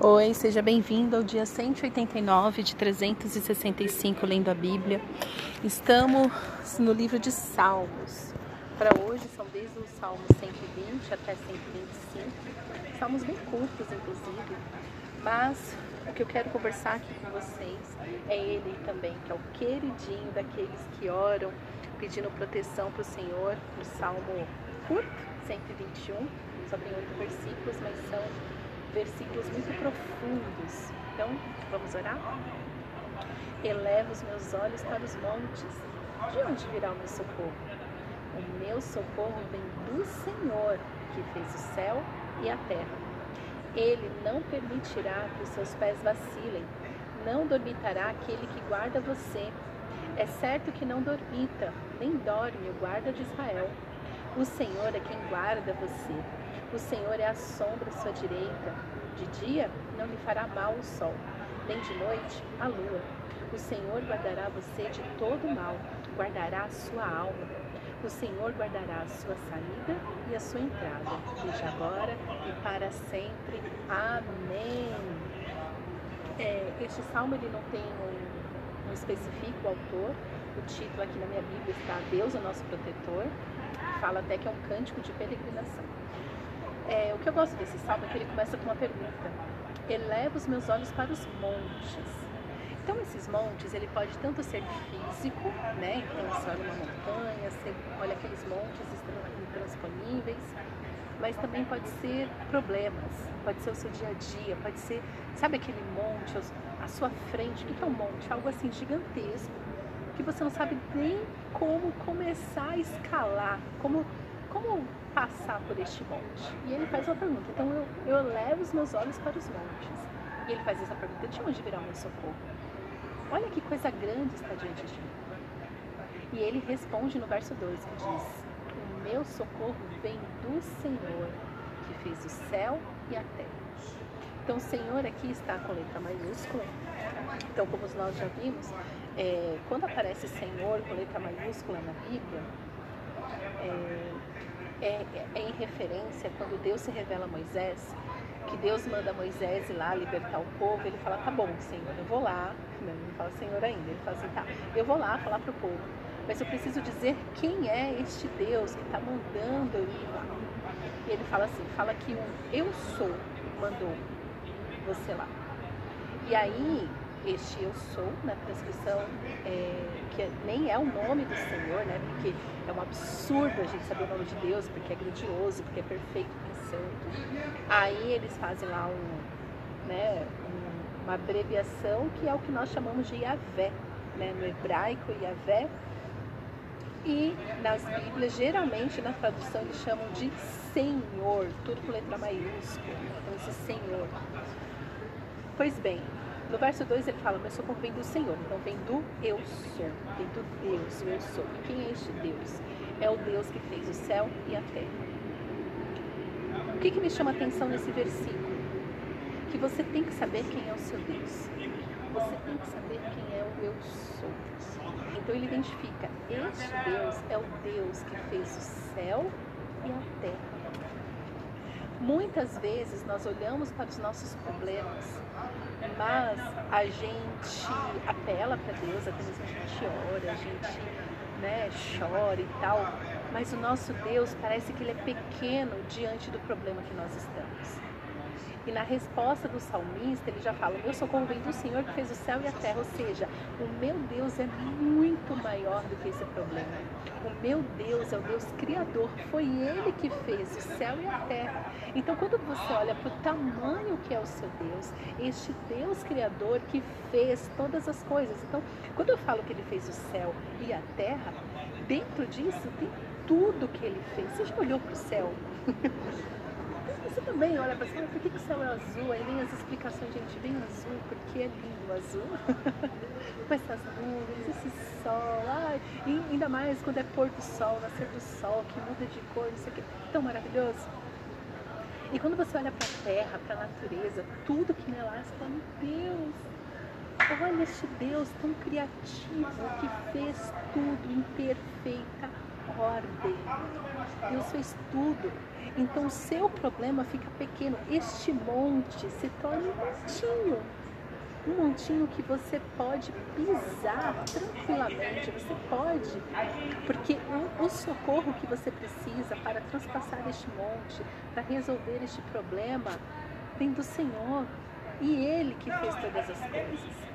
Oi, seja bem-vindo ao dia 189 de 365 lendo a Bíblia. Estamos no livro de Salmos. Para hoje são desde o Salmo 120 até 125. Salmos bem curtos, inclusive. Mas o que eu quero conversar aqui com vocês é ele também, que é o queridinho daqueles que oram pedindo proteção para o Senhor. O Salmo curto, 121, só tem oito versículos, mas são versículos muito profundos. Então, vamos orar? Eleva os meus olhos para os montes. De onde virá o meu socorro? O meu socorro vem do Senhor, que fez o céu e a terra. Ele não permitirá que os seus pés vacilem, não dormitará aquele que guarda você. É certo que não dormita, nem dorme o guarda de Israel. O Senhor é quem guarda você. O Senhor é a sombra à sua direita. De dia não lhe fará mal o sol, nem de noite a lua. O Senhor guardará você de todo mal, guardará a sua alma. O Senhor guardará a sua saída e a sua entrada, desde agora e para sempre. Amém. É, este salmo ele não tem um, um específico autor. O título aqui na minha Bíblia está Deus, o nosso protetor. Fala até que é um cântico de peregrinação. É, o que eu gosto desse salmo é que ele começa com uma pergunta: Eleva os meus olhos para os montes. Então, esses montes, ele pode tanto ser físico, né? Então, você olha uma montanha, você olha aqueles montes intransponíveis, mas também pode ser problemas, pode ser o seu dia a dia, pode ser, sabe aquele monte à sua frente? O que é um monte? Algo assim gigantesco, que você não sabe nem como começar a escalar, como, como passar por este monte? E ele faz uma pergunta. Então eu, eu levo os meus olhos para os montes. E ele faz essa pergunta: de onde virá o meu socorro? Olha que coisa grande está diante de mim. E ele responde no verso 2 que diz: O meu socorro vem do Senhor, que fez o céu e a terra. Então, Senhor aqui está com letra maiúscula. Então, como nós já vimos, é, quando aparece Senhor com letra maiúscula na Bíblia, é, é em referência quando Deus se revela a Moisés, que Deus manda Moisés ir lá libertar o povo, ele fala, tá bom, Senhor, eu vou lá, não, ele não fala Senhor ainda, ele fala assim, tá, eu vou lá falar pro povo, mas eu preciso dizer quem é este Deus que está mandando eu ir lá. E ele fala assim, fala que o eu sou mandou você lá. E aí, este eu sou, na transcrição, é, que nem é o nome do Senhor, né? Porque é um absurdo a gente saber o nome de Deus, porque é grandioso, porque é perfeito, porque é santo. Aí eles fazem lá um, né, um, uma abreviação que é o que nós chamamos de Yahvé, né? No hebraico, Yahvé. E nas Bíblias, geralmente na tradução eles chamam de Senhor, tudo com letra maiúscula. Então, esse Senhor. Pois bem, no verso 2 ele fala, meu socorro vem do Senhor, então vem do eu sou, vem do Deus, eu sou. E quem é este Deus? É o Deus que fez o céu e a terra. O que, que me chama a atenção nesse versículo? Que você tem que saber quem é o seu Deus. Você tem que saber quem é o eu sou. Então ele identifica, este Deus é o Deus que fez o céu e a terra. Muitas vezes nós olhamos para os nossos problemas, mas a gente apela para Deus, até mesmo a gente ora, a gente né, chora e tal, mas o nosso Deus parece que ele é pequeno diante do problema que nós estamos. E na resposta do salmista, ele já fala: O meu socorro do Senhor que fez o céu e a terra. Ou seja, o meu Deus é muito maior do que esse problema. O meu Deus é o Deus Criador. Foi Ele que fez o céu e a terra. Então, quando você olha para o tamanho que é o seu Deus, este Deus Criador que fez todas as coisas. Então, quando eu falo que Ele fez o céu e a terra, dentro disso tem tudo que Ele fez. Você já olhou para o céu? Você também olha para cima, por que, que o céu é azul? Aí vem as explicações, gente, bem azul, porque é lindo o azul. Com essas nuvens, esse sol, ai, e ainda mais quando é pôr do sol, nascer do sol, que muda de cor, isso aqui, tão maravilhoso. E quando você olha para a terra, para a natureza, tudo que nela há, você fala, meu Deus, olha este Deus tão criativo que fez tudo em perfeita ordem. Deus fez tudo. Então o seu problema fica pequeno. Este monte se torna um montinho. Um montinho que você pode pisar tranquilamente. Você pode, porque o, o socorro que você precisa para transpassar este monte, para resolver este problema, vem do Senhor. E Ele que fez todas as coisas.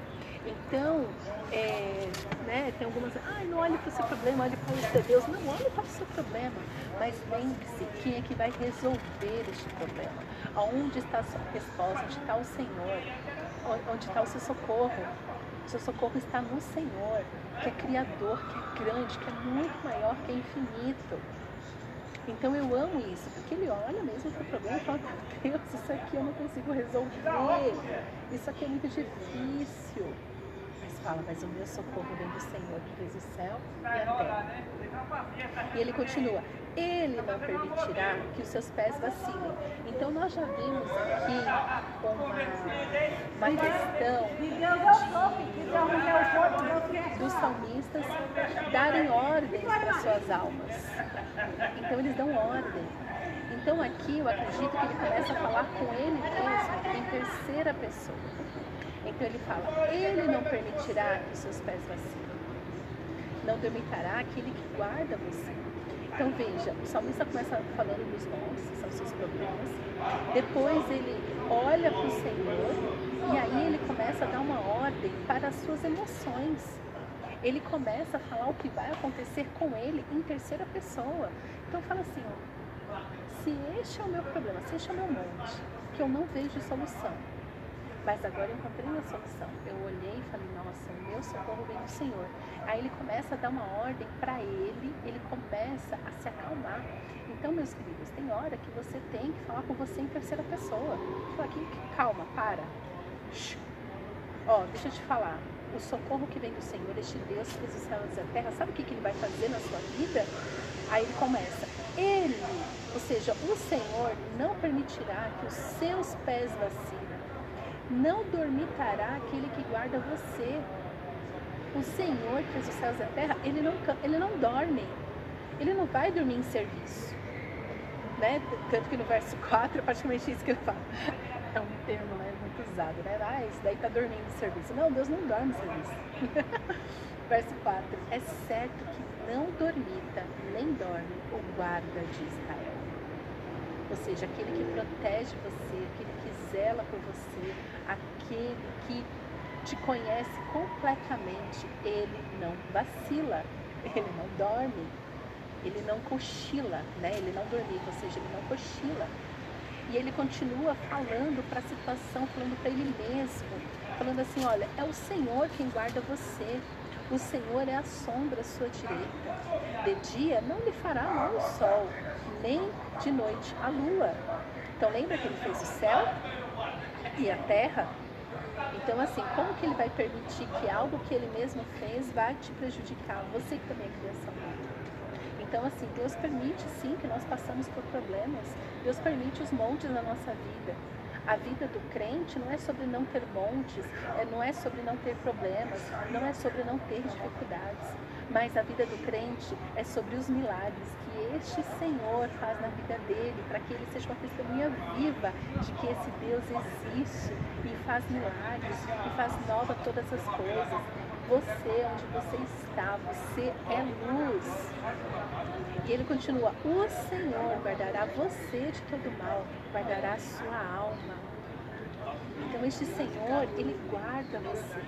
Então, é, né, tem algumas, ah, não olhe para o seu problema, olhe para o seu Deus. Não, olhe para o seu problema. Mas lembre-se, quem é que vai resolver este problema? Aonde está a sua resposta? Onde está o Senhor? Onde está o seu socorro? O seu socorro está no Senhor, que é Criador, que é grande, que é muito maior, que é infinito. Então eu amo isso, porque ele olha mesmo para o problema e fala, Deus, isso aqui eu não consigo resolver, isso aqui é muito difícil fala, mas o meu socorro vem do Senhor que fez o céu e a terra. E ele continua, ele não permitirá que os seus pés vacilem. Então nós já vimos aqui uma, uma questão de, dos salmistas darem ordens para suas almas. Então eles dão ordem. Então aqui eu acredito que ele começa a falar com ele mesmo em terceira pessoa. Então ele fala: Ele não permitirá que seus pés vacilem, não dormitará aquele que guarda você. Então veja, o salmista começa falando dos montes, que são seus problemas. Depois ele olha para o Senhor e aí ele começa a dar uma ordem para as suas emoções. Ele começa a falar o que vai acontecer com ele em terceira pessoa. Então fala assim, ó, se este é o meu problema, se este é o meu monte, que eu não vejo solução, mas agora eu encontrei uma solução. Eu olhei e falei, nossa, o meu socorro vem do Senhor. Aí ele começa a dar uma ordem para ele, ele começa a se acalmar. Então, meus queridos, tem hora que você tem que falar com você em terceira pessoa. Fala aqui, calma, para. Ó, deixa eu te falar. O socorro que vem do Senhor, este Deus que fez os céus e a terra, sabe o que, que ele vai fazer na sua vida? Aí ele começa. Ele, ou seja, o Senhor não permitirá que os seus pés vacilem não dormitará aquele que guarda você. O Senhor que fez os céus e a terra, ele não, ele não dorme. Ele não vai dormir em serviço. Né? Tanto que no verso 4 é praticamente isso que ele fala. É um termo né, muito usado, né? Ah, isso daí está dormindo em serviço. Não, Deus não dorme em serviço. verso 4. É certo que não dormita, nem dorme o guarda de Israel. Ou seja, aquele que protege você, aquele que zela por você, aquele que te conhece completamente, ele não vacila, ele não dorme, ele não cochila, né? Ele não dorme, ou seja, ele não cochila. E ele continua falando para a situação, falando para ele mesmo, falando assim, olha, é o Senhor quem guarda você. O Senhor é a sombra à sua direita. De dia não lhe fará mal o sol, nem de noite a lua. Então lembra que ele fez o céu e a terra? Então, assim, como que ele vai permitir que algo que ele mesmo fez vai te prejudicar? Você que também é criação. Então, assim, Deus permite sim que nós passamos por problemas. Deus permite os montes na nossa vida. A vida do crente não é sobre não ter montes, é, não é sobre não ter problemas, não é sobre não ter dificuldades, mas a vida do crente é sobre os milagres que este Senhor faz na vida dele, para que ele seja uma testemunha viva de que esse Deus existe e faz milagres e faz nova todas as coisas. Você, onde você está, você é luz. E ele continua: O Senhor guardará você de todo mal, guardará a sua alma. Então, este Senhor, ele guarda você.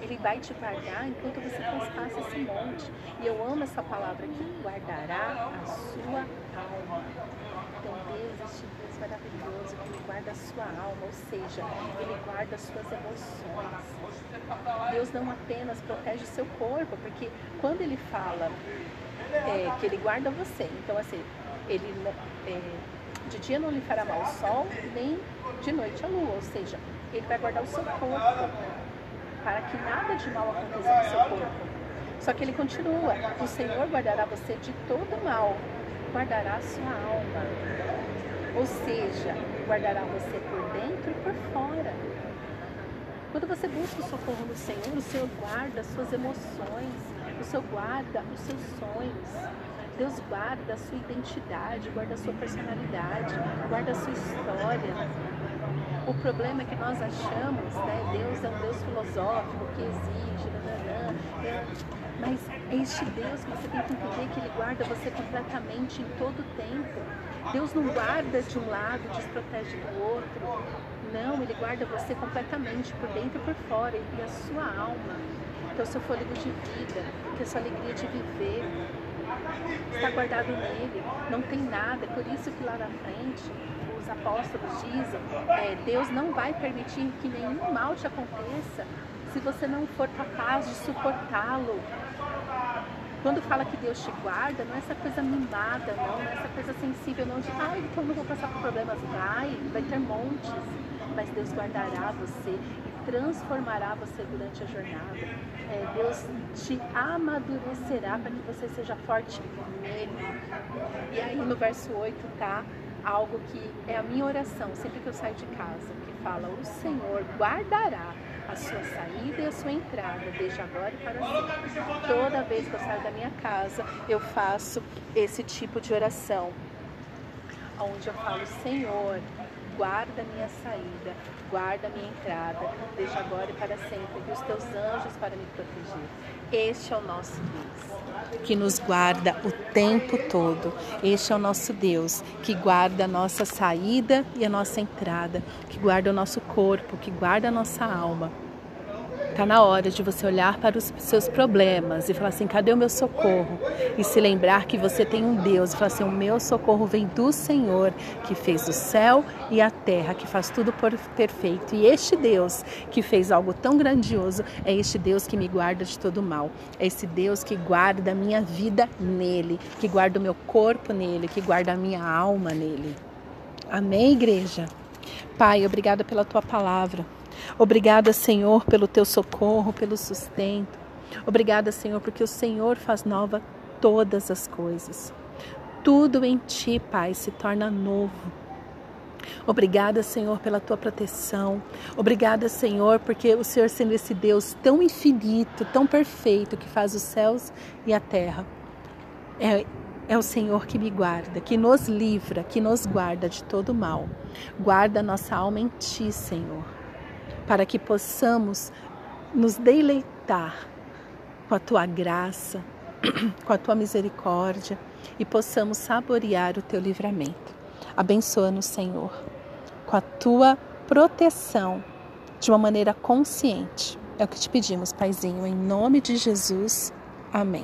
Ele vai te guardar enquanto você transpassa esse monte. E eu amo essa palavra aqui: guardará a sua alma. Então, Deus, Deus maravilhoso, que ele guarda a sua alma, ou seja, ele guarda as suas emoções. Deus não apenas protege o seu corpo, porque quando ele fala é, que ele guarda você. Então, assim, ele é, de dia não lhe fará mal o sol, nem de noite a lua. Ou seja, ele vai guardar o seu corpo para que nada de mal aconteça no seu corpo. Só que ele continua: o Senhor guardará você de todo mal, guardará a sua alma. Ou seja, guardará você por dentro e por fora. Quando você busca o socorro no Senhor, o Senhor guarda as suas emoções, O Senhor guarda os seus sonhos. Deus guarda a sua identidade, guarda a sua personalidade, guarda a sua história. O problema é que nós achamos, né? Deus é um Deus filosófico que exige, é, mas é este Deus que você tem que entender que Ele guarda você completamente em todo o tempo. Deus não guarda de um lado, desprotege do outro. Não, Ele guarda você completamente, por dentro e por fora, e a sua alma, que é o seu fôlego de vida, que é a sua alegria de viver, está guardado nele, não tem nada. Por isso que lá na frente os apóstolos dizem: é, Deus não vai permitir que nenhum mal te aconteça se você não for capaz de suportá-lo. Quando fala que Deus te guarda, não é essa coisa mimada, não, não é essa coisa sensível, não de, ai, então não vou passar por problemas. Vai, vai ter montes, mas Deus guardará você transformará você durante a jornada. É, Deus te amadurecerá para que você seja forte nele. E aí no verso 8 tá algo que é a minha oração sempre que eu saio de casa, que fala: O Senhor guardará a sua saída e a sua entrada, desde agora e para sempre. Toda vez que eu saio da minha casa, eu faço esse tipo de oração, onde eu falo: Senhor, guarda minha saída, guarda minha entrada, desde agora e para sempre, e os teus anjos para me proteger. Este é o nosso Deus, que nos guarda o tempo todo. Este é o nosso Deus, que guarda a nossa saída e a nossa entrada, que guarda o nosso corpo, que guarda a nossa alma. Está na hora de você olhar para os seus problemas e falar assim: cadê o meu socorro? E se lembrar que você tem um Deus e falar assim: o meu socorro vem do Senhor, que fez o céu e a terra, que faz tudo por perfeito. E este Deus que fez algo tão grandioso é este Deus que me guarda de todo mal. É esse Deus que guarda a minha vida nele, que guarda o meu corpo nele, que guarda a minha alma nele. Amém, igreja? Pai, obrigada pela tua palavra. Obrigada, Senhor, pelo teu socorro, pelo sustento. Obrigada, Senhor, porque o Senhor faz nova todas as coisas. Tudo em ti, Pai, se torna novo. Obrigada, Senhor, pela tua proteção. Obrigada, Senhor, porque o Senhor sendo esse Deus tão infinito, tão perfeito, que faz os céus e a terra. É, é o Senhor que me guarda, que nos livra, que nos guarda de todo mal. Guarda nossa alma em ti, Senhor para que possamos nos deleitar com a tua graça, com a tua misericórdia e possamos saborear o teu livramento. Abençoa-nos, Senhor, com a tua proteção de uma maneira consciente. É o que te pedimos, Paizinho, em nome de Jesus. Amém.